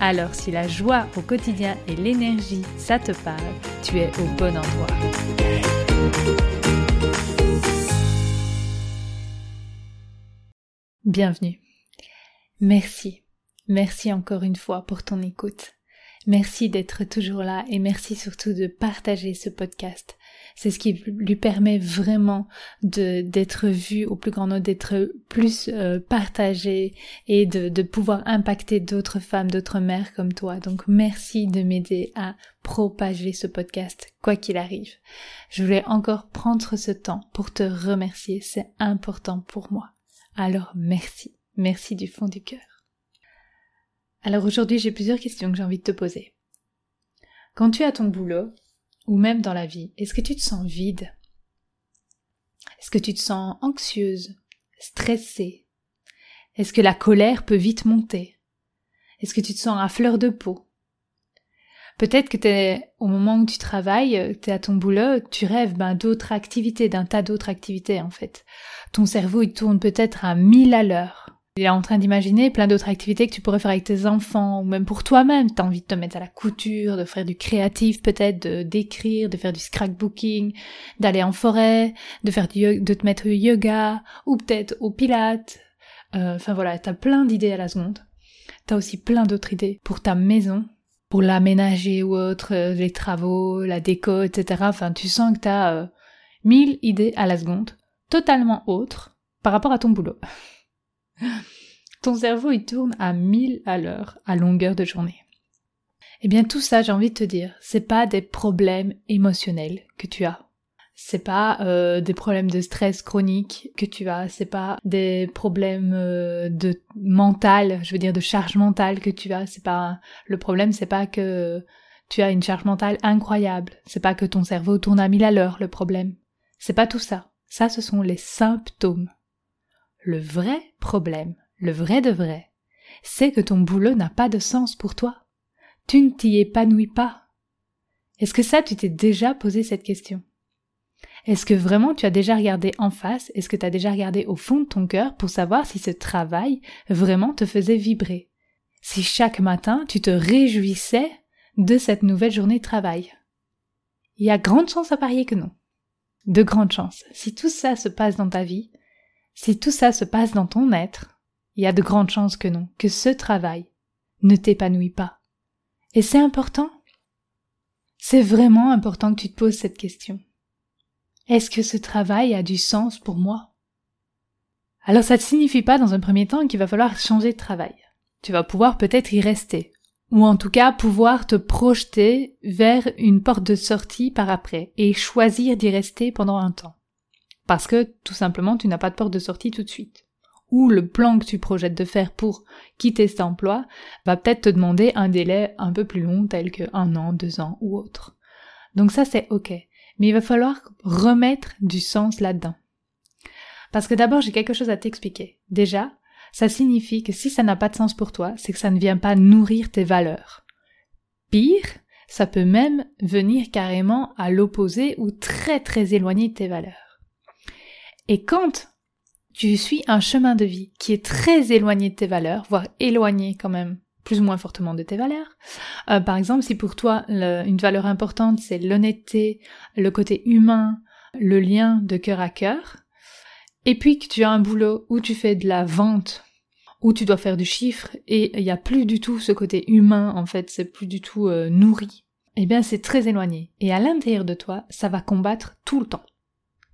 Alors si la joie au quotidien et l'énergie, ça te parle, tu es au bon endroit. Bienvenue. Merci. Merci encore une fois pour ton écoute. Merci d'être toujours là et merci surtout de partager ce podcast. C'est ce qui lui permet vraiment d'être vu au plus grand nombre, d'être plus euh, partagé et de, de pouvoir impacter d'autres femmes, d'autres mères comme toi. Donc merci de m'aider à propager ce podcast, quoi qu'il arrive. Je voulais encore prendre ce temps pour te remercier, c'est important pour moi. Alors merci, merci du fond du cœur. Alors aujourd'hui, j'ai plusieurs questions que j'ai envie de te poser. Quand tu as ton boulot, ou même dans la vie, est-ce que tu te sens vide? Est-ce que tu te sens anxieuse, stressée? Est-ce que la colère peut vite monter? Est-ce que tu te sens à fleur de peau? Peut-être que t'es, au moment où tu travailles, tu es à ton boulot, tu rêves ben, d'autres activités, d'un tas d'autres activités en fait. Ton cerveau il tourne peut-être à mille à l'heure. Il est en train d'imaginer plein d'autres activités que tu pourrais faire avec tes enfants, ou même pour toi-même. T'as envie de te mettre à la couture, de faire du créatif peut-être, de d'écrire, de faire du scrapbooking, d'aller en forêt, de faire du de te mettre au yoga, ou peut-être au pilates. Euh, enfin voilà, t'as plein d'idées à la seconde. T'as aussi plein d'autres idées pour ta maison, pour l'aménager ou autre, euh, les travaux, la déco, etc. Enfin, tu sens que t'as euh, mille idées à la seconde, totalement autres par rapport à ton boulot. Ton cerveau, il tourne à 1000 à l'heure, à longueur de journée. Eh bien, tout ça, j'ai envie de te dire, c'est pas des problèmes émotionnels que tu as. C'est pas euh, des problèmes de stress chronique que tu as, c'est pas des problèmes euh, de mental, je veux dire de charge mentale que tu as, c'est pas le problème, c'est pas que tu as une charge mentale incroyable, c'est pas que ton cerveau tourne à mille à l'heure le problème. C'est pas tout ça. Ça ce sont les symptômes. Le vrai problème, le vrai de vrai, c'est que ton boulot n'a pas de sens pour toi. Tu ne t'y épanouis pas. Est-ce que ça, tu t'es déjà posé cette question? Est-ce que vraiment tu as déjà regardé en face? Est-ce que tu as déjà regardé au fond de ton cœur pour savoir si ce travail vraiment te faisait vibrer? Si chaque matin tu te réjouissais de cette nouvelle journée de travail? Il y a grande chance à parier que non. De grandes chances. Si tout ça se passe dans ta vie, si tout ça se passe dans ton être, il y a de grandes chances que non, que ce travail ne t'épanouit pas. Et c'est important. C'est vraiment important que tu te poses cette question. Est-ce que ce travail a du sens pour moi? Alors ça ne signifie pas dans un premier temps qu'il va falloir changer de travail. Tu vas pouvoir peut-être y rester, ou en tout cas pouvoir te projeter vers une porte de sortie par après et choisir d'y rester pendant un temps parce que tout simplement tu n'as pas de porte de sortie tout de suite. Ou le plan que tu projettes de faire pour quitter cet emploi va peut-être te demander un délai un peu plus long tel que un an, deux ans ou autre. Donc ça c'est ok. Mais il va falloir remettre du sens là-dedans. Parce que d'abord j'ai quelque chose à t'expliquer. Déjà, ça signifie que si ça n'a pas de sens pour toi, c'est que ça ne vient pas nourrir tes valeurs. Pire, ça peut même venir carrément à l'opposé ou très très éloigné de tes valeurs. Et quand tu suis un chemin de vie qui est très éloigné de tes valeurs, voire éloigné quand même plus ou moins fortement de tes valeurs. Euh, par exemple, si pour toi une valeur importante c'est l'honnêteté, le côté humain, le lien de cœur à cœur, et puis que tu as un boulot où tu fais de la vente, où tu dois faire du chiffre, et il n'y a plus du tout ce côté humain en fait, c'est plus du tout euh, nourri, eh bien c'est très éloigné. Et à l'intérieur de toi, ça va combattre tout le temps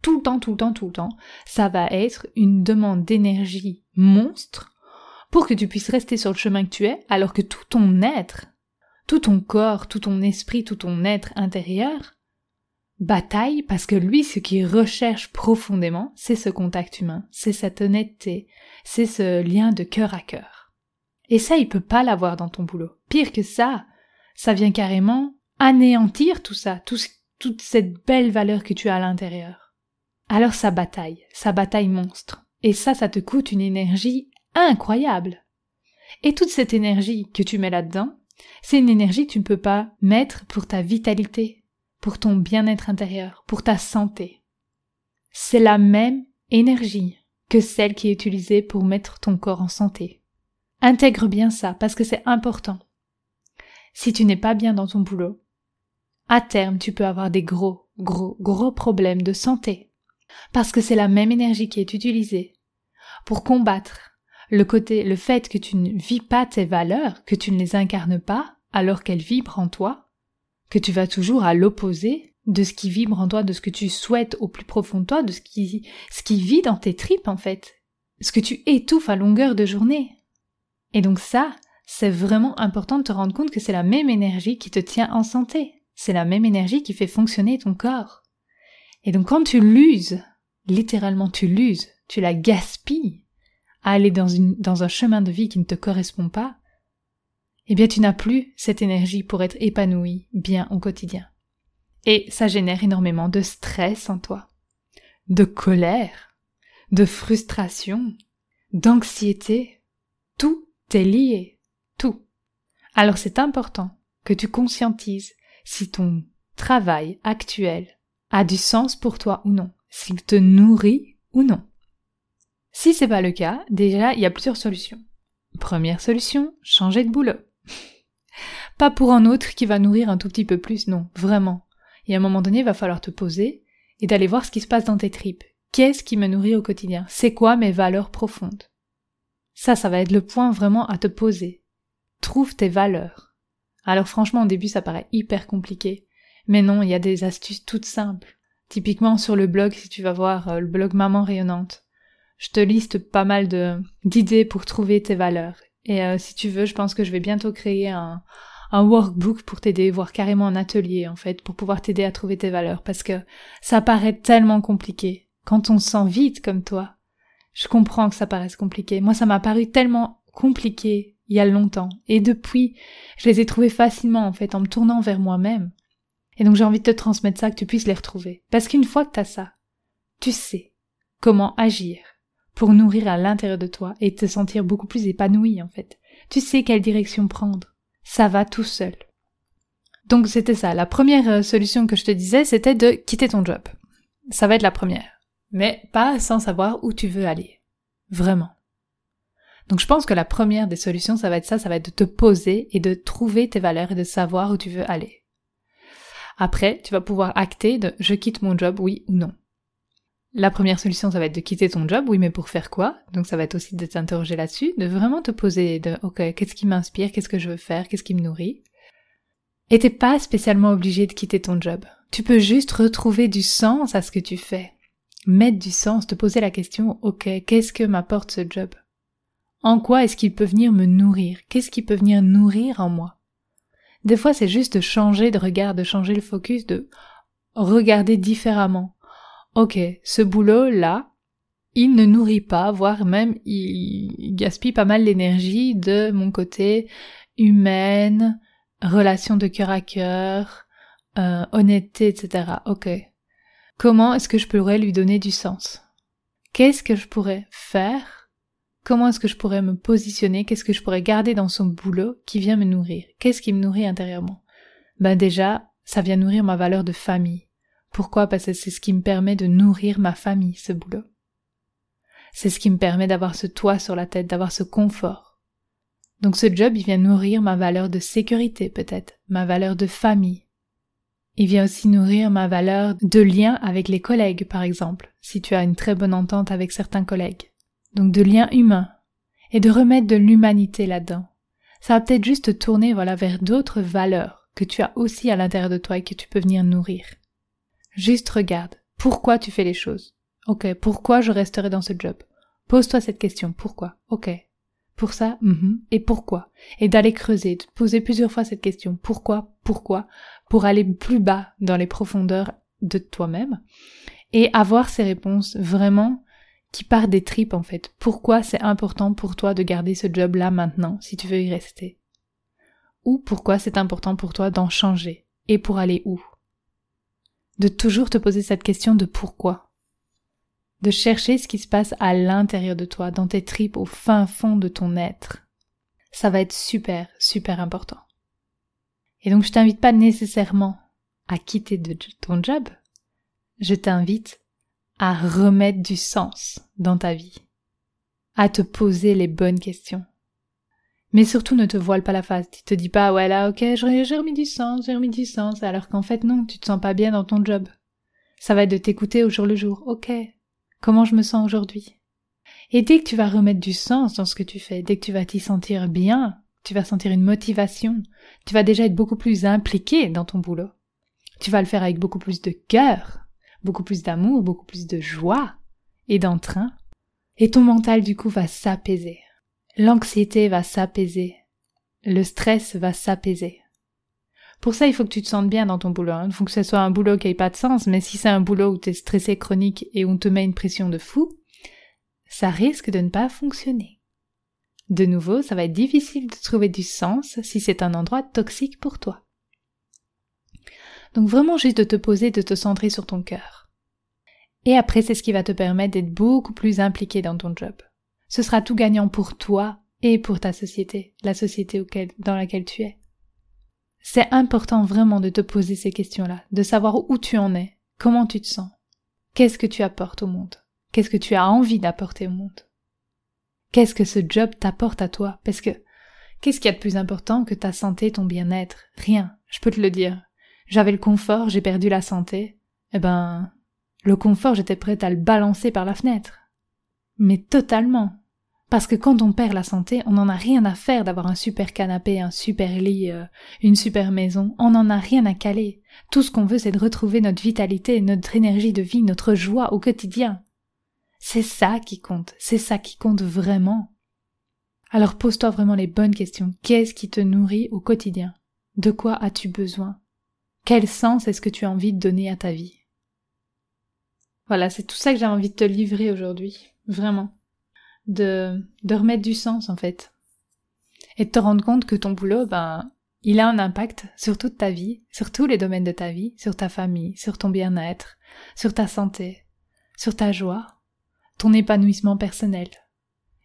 tout le temps, tout le temps, tout le temps, ça va être une demande d'énergie monstre pour que tu puisses rester sur le chemin que tu es, alors que tout ton être, tout ton corps, tout ton esprit, tout ton être intérieur bataille parce que lui, ce qu'il recherche profondément, c'est ce contact humain, c'est cette honnêteté, c'est ce lien de cœur à cœur. Et ça, il peut pas l'avoir dans ton boulot. Pire que ça, ça vient carrément anéantir tout ça, toute cette belle valeur que tu as à l'intérieur. Alors ça bataille, ça bataille monstre. Et ça, ça te coûte une énergie incroyable. Et toute cette énergie que tu mets là-dedans, c'est une énergie que tu ne peux pas mettre pour ta vitalité, pour ton bien-être intérieur, pour ta santé. C'est la même énergie que celle qui est utilisée pour mettre ton corps en santé. Intègre bien ça parce que c'est important. Si tu n'es pas bien dans ton boulot, à terme tu peux avoir des gros, gros, gros problèmes de santé. Parce que c'est la même énergie qui est utilisée pour combattre le côté, le fait que tu ne vis pas tes valeurs, que tu ne les incarnes pas, alors qu'elles vibrent en toi, que tu vas toujours à l'opposé de ce qui vibre en toi, de ce que tu souhaites au plus profond de toi, de ce qui, ce qui vit dans tes tripes, en fait. Ce que tu étouffes à longueur de journée. Et donc ça, c'est vraiment important de te rendre compte que c'est la même énergie qui te tient en santé. C'est la même énergie qui fait fonctionner ton corps. Et donc quand tu l'uses, littéralement tu l'uses, tu la gaspilles, à aller dans, un chemin de vie qui ne te correspond pas, eh bien tu n'as plus cette énergie pour être épanoui bien au quotidien. Et ça génère énormément de stress en toi, de colère, de frustration, d'anxiété. Tout est lié, tout. Alors c'est important que tu conscientises si ton travail actuel a du sens pour toi ou non, s'il te nourrit ou non. Si c'est pas le cas, déjà, il y a plusieurs solutions. Première solution, changer de boulot. pas pour un autre qui va nourrir un tout petit peu plus, non, vraiment. Et à un moment donné, il va falloir te poser et d'aller voir ce qui se passe dans tes tripes. Qu'est-ce qui me nourrit au quotidien? C'est quoi mes valeurs profondes? Ça, ça va être le point vraiment à te poser. Trouve tes valeurs. Alors franchement, au début, ça paraît hyper compliqué. Mais non, il y a des astuces toutes simples. Typiquement sur le blog, si tu vas voir euh, le blog Maman Rayonnante, je te liste pas mal d'idées pour trouver tes valeurs. Et euh, si tu veux, je pense que je vais bientôt créer un, un workbook pour t'aider, voire carrément un atelier en fait, pour pouvoir t'aider à trouver tes valeurs, parce que ça paraît tellement compliqué. Quand on se sent vide comme toi, je comprends que ça paraisse compliqué. Moi, ça m'a paru tellement compliqué il y a longtemps. Et depuis, je les ai trouvés facilement en fait, en me tournant vers moi-même. Et donc j'ai envie de te transmettre ça, que tu puisses les retrouver. Parce qu'une fois que t'as ça, tu sais comment agir pour nourrir à l'intérieur de toi et te sentir beaucoup plus épanoui en fait. Tu sais quelle direction prendre. Ça va tout seul. Donc c'était ça. La première euh, solution que je te disais, c'était de quitter ton job. Ça va être la première. Mais pas sans savoir où tu veux aller. Vraiment. Donc je pense que la première des solutions, ça va être ça, ça va être de te poser et de trouver tes valeurs et de savoir où tu veux aller. Après, tu vas pouvoir acter de je quitte mon job, oui ou non. La première solution, ça va être de quitter ton job, oui, mais pour faire quoi? Donc ça va être aussi de t'interroger là-dessus, de vraiment te poser de, ok, qu'est-ce qui m'inspire, qu'est-ce que je veux faire, qu'est-ce qui me nourrit? Et t'es pas spécialement obligé de quitter ton job. Tu peux juste retrouver du sens à ce que tu fais. Mettre du sens, te poser la question, ok, qu'est-ce que m'apporte ce job? En quoi est-ce qu'il peut venir me nourrir? Qu'est-ce qui peut venir nourrir en moi? Des fois, c'est juste de changer de regard, de changer le focus, de regarder différemment ok, ce boulot-là, il ne nourrit pas, voire même il gaspille pas mal l'énergie de mon côté humaine, relation de cœur à cœur, euh, honnêteté, etc. Ok. Comment est-ce que je pourrais lui donner du sens? Qu'est-ce que je pourrais faire Comment est-ce que je pourrais me positionner? Qu'est-ce que je pourrais garder dans son boulot qui vient me nourrir? Qu'est-ce qui me nourrit intérieurement? Ben déjà, ça vient nourrir ma valeur de famille. Pourquoi? Parce que c'est ce qui me permet de nourrir ma famille, ce boulot. C'est ce qui me permet d'avoir ce toit sur la tête, d'avoir ce confort. Donc ce job, il vient nourrir ma valeur de sécurité peut-être, ma valeur de famille. Il vient aussi nourrir ma valeur de lien avec les collègues, par exemple, si tu as une très bonne entente avec certains collègues. Donc de lien humain. Et de remettre de l'humanité là-dedans. Ça va peut-être juste te tourner, voilà, vers d'autres valeurs que tu as aussi à l'intérieur de toi et que tu peux venir nourrir. Juste regarde. Pourquoi tu fais les choses? Ok, pourquoi je resterai dans ce job? Pose-toi cette question. Pourquoi? Ok. Pour ça, mm-hmm. et pourquoi? Et d'aller creuser, de poser plusieurs fois cette question. Pourquoi Pourquoi? Pour aller plus bas dans les profondeurs de toi-même et avoir ces réponses vraiment qui partent des tripes en fait. Pourquoi c'est important pour toi de garder ce job là maintenant si tu veux y rester? Ou pourquoi c'est important pour toi d'en changer? Et pour aller où? De toujours te poser cette question de pourquoi. De chercher ce qui se passe à l'intérieur de toi, dans tes tripes, au fin fond de ton être. Ça va être super, super important. Et donc je t'invite pas nécessairement à quitter ton job. Je t'invite à remettre du sens dans ta vie, à te poser les bonnes questions, mais surtout ne te voile pas la face. Tu te dis pas, ouais là, ok, j'ai remis du sens, j'ai remis du sens, alors qu'en fait non, tu te sens pas bien dans ton job. Ça va être de t'écouter au jour le jour. Ok. Comment je me sens aujourd'hui? Et dès que tu vas remettre du sens dans ce que tu fais, dès que tu vas t'y sentir bien, tu vas sentir une motivation, tu vas déjà être beaucoup plus impliqué dans ton boulot. Tu vas le faire avec beaucoup plus de cœur, beaucoup plus d'amour, beaucoup plus de joie et d'entrain. Et ton mental du coup va s'apaiser. L'anxiété va s'apaiser. Le stress va s'apaiser. Pour ça, il faut que tu te sentes bien dans ton boulot. Hein. Il faut que ce soit un boulot qui ait pas de sens, mais si c'est un boulot où tu es stressé chronique et où on te met une pression de fou, ça risque de ne pas fonctionner. De nouveau, ça va être difficile de trouver du sens si c'est un endroit toxique pour toi. Donc vraiment juste de te poser, de te centrer sur ton cœur. Et après, c'est ce qui va te permettre d'être beaucoup plus impliqué dans ton job ce sera tout gagnant pour toi et pour ta société, la société dans laquelle tu es. C'est important vraiment de te poser ces questions-là, de savoir où tu en es, comment tu te sens, qu'est-ce que tu apportes au monde, qu'est-ce que tu as envie d'apporter au monde, qu'est-ce que ce job t'apporte à toi, parce que qu'est-ce qu'il y a de plus important que ta santé, ton bien-être? Rien, je peux te le dire. J'avais le confort, j'ai perdu la santé, eh ben, le confort, j'étais prête à le balancer par la fenêtre. Mais totalement. Parce que quand on perd la santé, on n'en a rien à faire d'avoir un super canapé, un super lit, euh, une super maison. On n'en a rien à caler. Tout ce qu'on veut, c'est de retrouver notre vitalité, notre énergie de vie, notre joie au quotidien. C'est ça qui compte. C'est ça qui compte vraiment. Alors pose-toi vraiment les bonnes questions. Qu'est-ce qui te nourrit au quotidien? De quoi as-tu besoin? Quel sens est-ce que tu as envie de donner à ta vie? Voilà, c'est tout ça que j'ai envie de te livrer aujourd'hui. Vraiment de, de remettre du sens en fait. Et de te rendre compte que ton boulot, ben, il a un impact sur toute ta vie, sur tous les domaines de ta vie, sur ta famille, sur ton bien-être, sur ta santé, sur ta joie, ton épanouissement personnel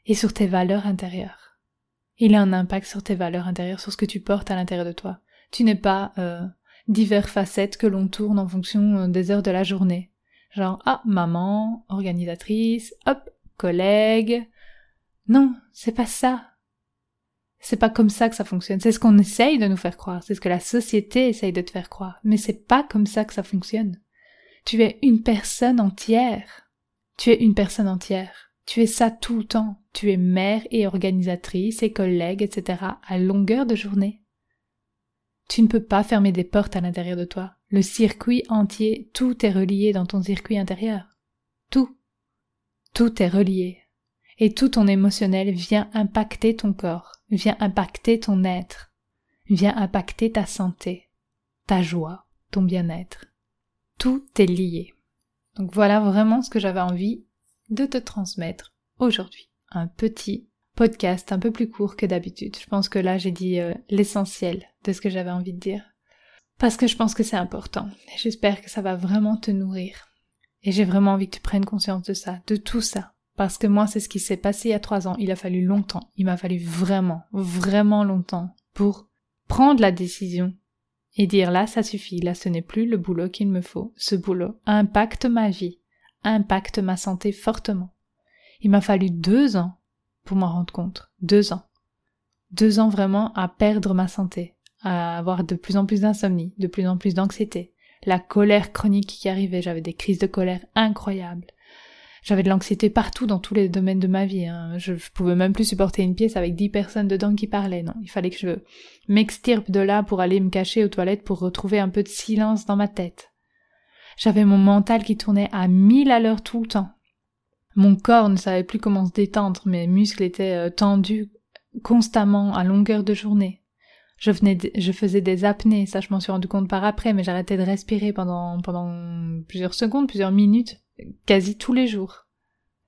et sur tes valeurs intérieures. Il a un impact sur tes valeurs intérieures, sur ce que tu portes à l'intérieur de toi. Tu n'es pas euh, divers facettes que l'on tourne en fonction euh, des heures de la journée. Genre, ah, maman, organisatrice, hop, collègue, non, c'est pas ça. C'est pas comme ça que ça fonctionne. C'est ce qu'on essaye de nous faire croire. C'est ce que la société essaye de te faire croire. Mais c'est pas comme ça que ça fonctionne. Tu es une personne entière. Tu es une personne entière. Tu es ça tout le temps. Tu es mère et organisatrice et collègue, etc. à longueur de journée. Tu ne peux pas fermer des portes à l'intérieur de toi. Le circuit entier, tout est relié dans ton circuit intérieur. Tout. Tout est relié et tout ton émotionnel vient impacter ton corps, vient impacter ton être, vient impacter ta santé, ta joie, ton bien-être. Tout est lié. Donc voilà vraiment ce que j'avais envie de te transmettre aujourd'hui. Un petit podcast un peu plus court que d'habitude. Je pense que là j'ai dit euh, l'essentiel de ce que j'avais envie de dire. Parce que je pense que c'est important. J'espère que ça va vraiment te nourrir. Et j'ai vraiment envie que tu prennes conscience de ça, de tout ça. Parce que moi, c'est ce qui s'est passé il y a trois ans. Il a fallu longtemps. Il m'a fallu vraiment, vraiment longtemps pour prendre la décision et dire là, ça suffit. Là, ce n'est plus le boulot qu'il me faut. Ce boulot impacte ma vie, impacte ma santé fortement. Il m'a fallu deux ans pour m'en rendre compte. Deux ans. Deux ans vraiment à perdre ma santé, à avoir de plus en plus d'insomnie, de plus en plus d'anxiété, la colère chronique qui arrivait, j'avais des crises de colère incroyables, j'avais de l'anxiété partout dans tous les domaines de ma vie. Hein. Je, je, pouvais même plus supporter une pièce avec dix personnes dedans qui parlaient. Non, il fallait que je m'extirpe de là pour aller me cacher aux toilettes pour retrouver un peu de silence dans ma tête. J'avais mon mental qui tournait à mille à l'heure tout le temps. Mon corps ne savait plus comment se détendre, mes muscles étaient euh, tendus constamment à longueur de journée. Je faisais des apnées, ça je m'en suis rendu compte par après, mais j'arrêtais de respirer pendant pendant plusieurs secondes, plusieurs minutes quasi tous les jours.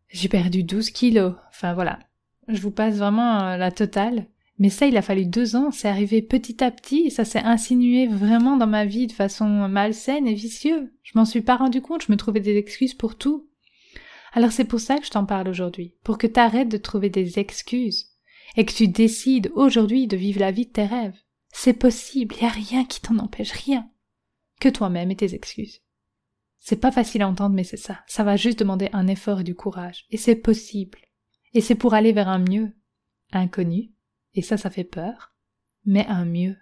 J'ai perdu 12 kilos. Enfin voilà. Je vous passe vraiment euh, la totale. Mais ça, il a fallu deux ans, c'est arrivé petit à petit, et ça s'est insinué vraiment dans ma vie de façon malsaine et vicieuse. Je m'en suis pas rendu compte, je me trouvais des excuses pour tout. Alors c'est pour ça que je t'en parle aujourd'hui, pour que t'arrêtes de trouver des excuses, et que tu décides aujourd'hui de vivre la vie de tes rêves. C'est possible, il y a rien qui t'en empêche, rien. Que toi-même et tes excuses. C'est pas facile à entendre, mais c'est ça. Ça va juste demander un effort et du courage. Et c'est possible. Et c'est pour aller vers un mieux. Inconnu. Et ça, ça fait peur. Mais un mieux.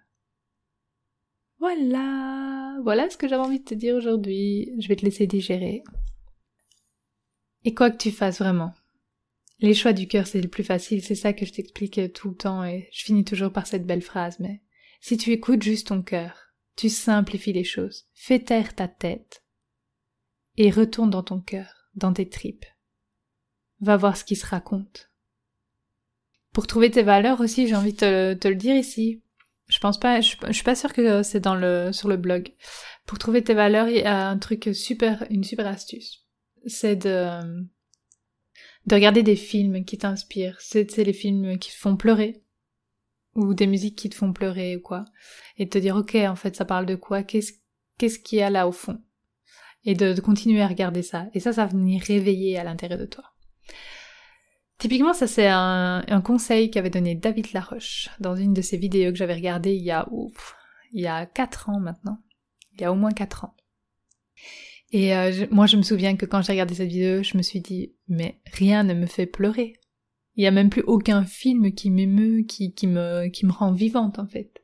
Voilà. Voilà ce que j'avais envie de te dire aujourd'hui. Je vais te laisser digérer. Et quoi que tu fasses vraiment. Les choix du cœur, c'est le plus facile. C'est ça que je t'explique tout le temps et je finis toujours par cette belle phrase, mais si tu écoutes juste ton cœur, tu simplifies les choses. Fais taire ta tête et retourne dans ton cœur, dans tes tripes. Va voir ce qui se raconte. Pour trouver tes valeurs aussi, j'ai envie de te, le dire ici. Je pense pas, je, suis pas sûre que c'est dans le, sur le blog. Pour trouver tes valeurs, il y a un truc super, une super astuce. C'est de, de regarder des films qui t'inspirent. C'est, les films qui te font pleurer. Ou des musiques qui te font pleurer ou quoi. Et de te dire, ok, en fait, ça parle de quoi? Qu'est-ce, qu'est-ce qu'il y a là au fond? et de, continuer à regarder ça. Et ça, ça va venir réveiller à l'intérieur de toi. Typiquement, ça c'est un, conseil qu'avait donné David Laroche dans une de ses vidéos que j'avais regardées il y a ouf, il y a 4 ans maintenant. Il y a au moins 4 ans. Et euh, moi je me souviens que quand j'ai regardé cette vidéo, je me suis dit mais rien ne me fait pleurer. Il y a même plus aucun film qui m'émeut, qui, me qui me rend vivante en fait.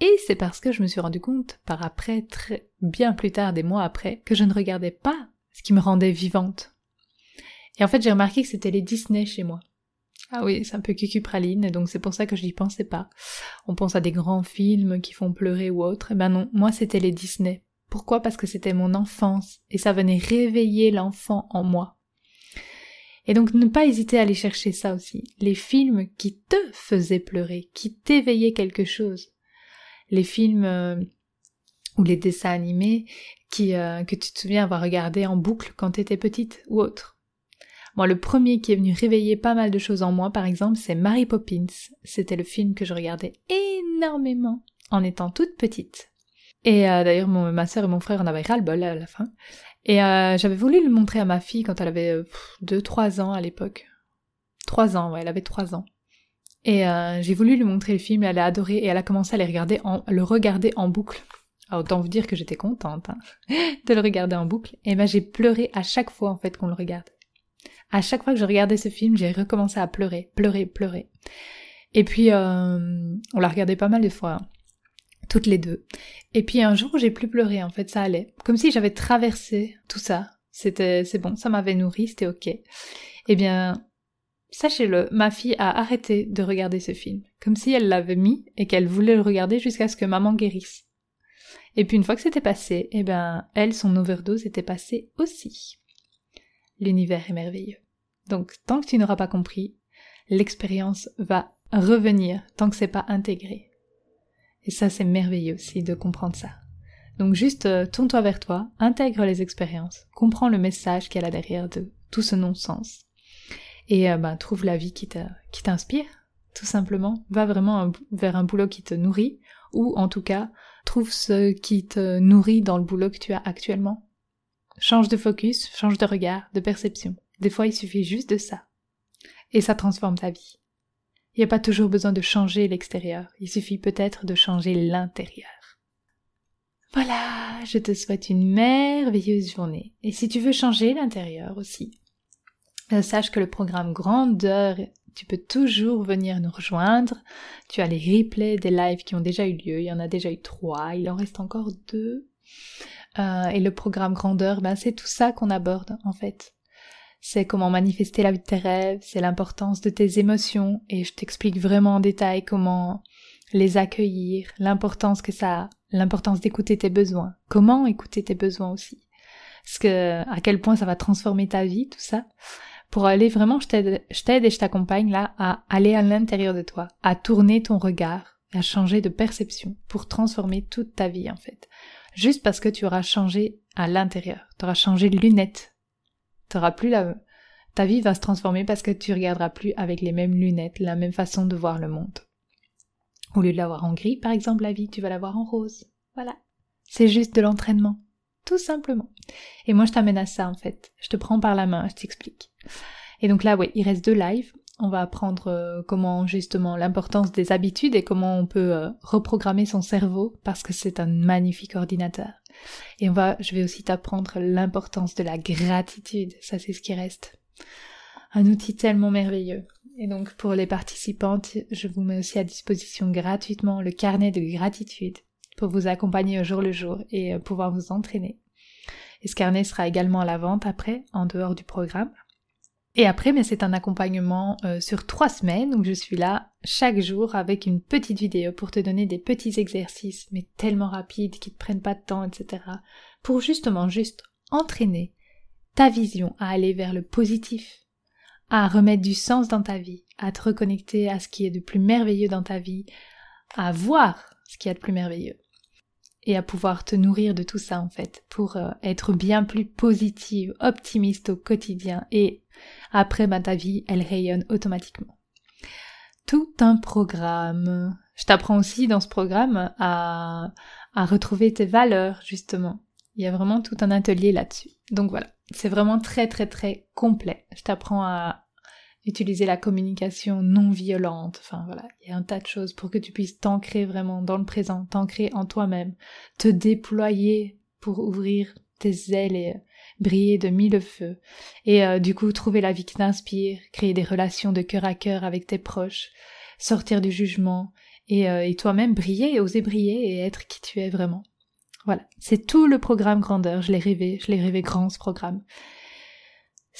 Et c'est parce que je me suis rendu compte, par après, très bien plus tard, des mois après, que je ne regardais pas ce qui me rendait vivante. Et en fait, j'ai remarqué que c'était les Disney chez moi. Ah oui, c'est un peu cucupraline, donc c'est pour ça que je n'y pensais pas. On pense à des grands films qui font pleurer ou autre. Eh ben non, moi c'était les Disney. Pourquoi? Parce que c'était mon enfance, et ça venait réveiller l'enfant en moi. Et donc ne pas hésiter à aller chercher ça aussi. Les films qui te faisaient pleurer, qui t'éveillaient quelque chose les films euh, ou les dessins animés qui, euh, que tu te souviens avoir regardé en boucle quand tu étais petite ou autre. Moi, le premier qui est venu réveiller pas mal de choses en moi, par exemple, c'est Mary Poppins. C'était le film que je regardais énormément en étant toute petite. Et euh, d'ailleurs, ma soeur et mon frère en avaient ras-le-bol à la fin. Et j'avais voulu le montrer à ma fille quand elle avait 2-3 ans à l'époque. 3 ans, ouais, elle avait 3 ans. Et euh, j'ai voulu lui montrer le film, elle a adoré et elle a commencé à les regarder en, le regarder en boucle. Alors, autant vous dire que j'étais contente hein, de le regarder en boucle. Et ben j'ai pleuré à chaque fois en fait qu'on le regarde. À chaque fois que je regardais ce film, j'ai recommencé à pleurer, pleurer, pleurer. Et puis euh, on l'a regardé pas mal de fois, hein, toutes les deux. Et puis un jour j'ai plus pleuré en fait, ça allait, comme si j'avais traversé tout ça. C'était, c'est bon, ça m'avait nourri, c'était ok. Eh bien, Sachez-le, ma fille a arrêté de regarder ce film, comme si elle l'avait mis et qu'elle voulait le regarder jusqu'à ce que maman guérisse. Et puis une fois que c'était passé, eh ben, elle, son overdose était passée aussi. L'univers est merveilleux. Donc, tant que tu n'auras pas compris, l'expérience va revenir tant que c'est pas intégré. Et ça, c'est merveilleux aussi de comprendre ça. Donc juste euh, tourne-toi vers toi, intègre les expériences, comprends le message qu'elle a derrière de tout ce non-sens et bah, trouve la vie qui t'inspire, tout simplement. Va vraiment vers un boulot qui te nourrit, ou en tout cas, trouve ce qui te nourrit dans le boulot que tu as actuellement. Change de focus, change de regard, de perception. Des fois, il suffit juste de ça. Et ça transforme ta vie. Il n'y a pas toujours besoin de changer l'extérieur, il suffit peut-être de changer l'intérieur. Voilà, je te souhaite une merveilleuse journée. Et si tu veux changer l'intérieur aussi, euh, sache que le programme Grandeur, tu peux toujours venir nous rejoindre. Tu as les replays des lives qui ont déjà eu lieu. Il y en a déjà eu trois. Il en reste encore deux. Euh, et le programme Grandeur, ben c'est tout ça qu'on aborde en fait. C'est comment manifester la vie de tes rêves, c'est l'importance de tes émotions et je t'explique vraiment en détail comment les accueillir, l'importance que ça a, l'importance d'écouter tes besoins, comment écouter tes besoins aussi, ce que à quel point ça va transformer ta vie, tout ça pour aller vraiment, je t'aide, et je t'accompagne là à aller à l'intérieur de toi, à tourner ton regard, à changer de perception pour transformer toute ta vie en fait. Juste parce que tu auras changé à l'intérieur, tu auras changé de lunettes. T'auras plus la, ta vie va se transformer parce que tu regarderas plus avec les mêmes lunettes, la même façon de voir le monde. Au lieu de l'avoir en gris, par exemple, la vie, tu vas l'avoir en rose. Voilà. C'est juste de l'entraînement. Tout simplement. Et moi, je t'amène à ça, en fait. Je te prends par la main, je t'explique. Et donc là, oui, il reste deux lives. On va apprendre euh, comment justement l'importance des habitudes et comment on peut euh, reprogrammer son cerveau parce que c'est un magnifique ordinateur. Et on va, je vais aussi t'apprendre l'importance de la gratitude. Ça, c'est ce qui reste. Un outil tellement merveilleux. Et donc pour les participantes, je vous mets aussi à disposition gratuitement le carnet de gratitude pour vous accompagner au jour le jour et euh, pouvoir vous entraîner. Et ce carnet sera également à la vente après, en dehors du programme. Et après, mais c'est un accompagnement euh, sur trois semaines, donc je suis là chaque jour avec une petite vidéo pour te donner des petits exercices, mais tellement rapides, qui te prennent pas de temps, etc. Pour justement juste entraîner ta vision à aller vers le positif, à remettre du sens dans ta vie, à te reconnecter à ce qui est de plus merveilleux dans ta vie, à voir ce qui est de plus merveilleux et à pouvoir te nourrir de tout ça en fait pour euh, être bien plus positive, optimiste au quotidien et après bah, ta vie elle rayonne automatiquement. Tout un programme. Je t'apprends aussi dans ce programme à, à retrouver tes valeurs justement. Il y a vraiment tout un atelier là-dessus. Donc voilà, c'est vraiment très très très complet. Je t'apprends à utiliser la communication non violente. Enfin voilà, il y a un tas de choses pour que tu puisses t'ancrer vraiment dans le présent, t'ancrer en toi-même, te déployer pour ouvrir tes ailes et briller de mille feux. Et euh, du coup, trouver la vie qui t'inspire, créer des relations de cœur à cœur avec tes proches, sortir du jugement et, euh, et toi-même briller, oser briller et être qui tu es vraiment. Voilà, c'est tout le programme grandeur. Je l'ai rêvé, je l'ai rêvé grand ce programme.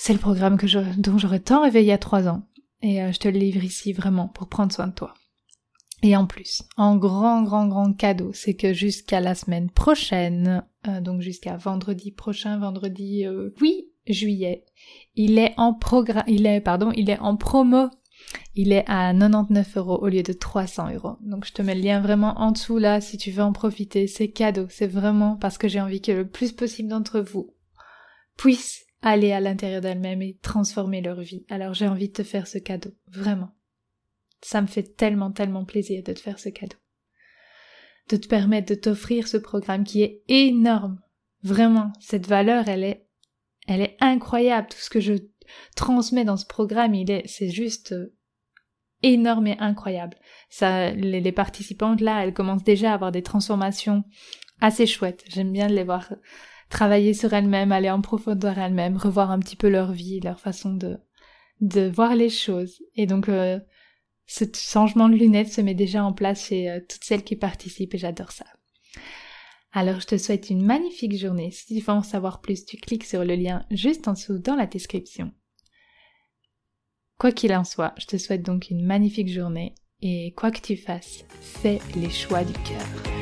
C'est le programme que je, dont j'aurais tant rêvé il y a trois ans. Et euh, je te le livre ici vraiment pour prendre soin de toi. Et en plus, en grand, grand, grand cadeau, c'est que jusqu'à la semaine prochaine, euh, donc jusqu'à vendredi prochain, vendredi 8 euh, juillet, il est en programme, il est, pardon, il est en promo. Il est à 99 euros au lieu de 300 euros. Donc je te mets le lien vraiment en dessous là si tu veux en profiter. C'est cadeau. C'est vraiment parce que j'ai envie que le plus possible d'entre vous puissent aller à l'intérieur d'elle-même et transformer leur vie. Alors j'ai envie de te faire ce cadeau, vraiment. Ça me fait tellement, tellement plaisir de te faire ce cadeau. De te permettre de t'offrir ce programme qui est énorme. Vraiment, cette valeur, elle est, elle est incroyable. Tout ce que je transmets dans ce programme, il est, c'est juste euh, énorme et incroyable. Ça, les, les participantes là, elles commencent déjà à avoir des transformations assez chouettes. J'aime bien les voir travailler sur elles-mêmes, aller en profondeur elles-mêmes, revoir un petit peu leur vie, leur façon de, de voir les choses. Et donc, euh, ce changement de lunettes se met déjà en place chez euh, toutes celles qui participent et j'adore ça. Alors, je te souhaite une magnifique journée. Si tu veux en savoir plus, tu cliques sur le lien juste en dessous dans la description. Quoi qu'il en soit, je te souhaite donc une magnifique journée et quoi que tu fasses, fais les choix du cœur.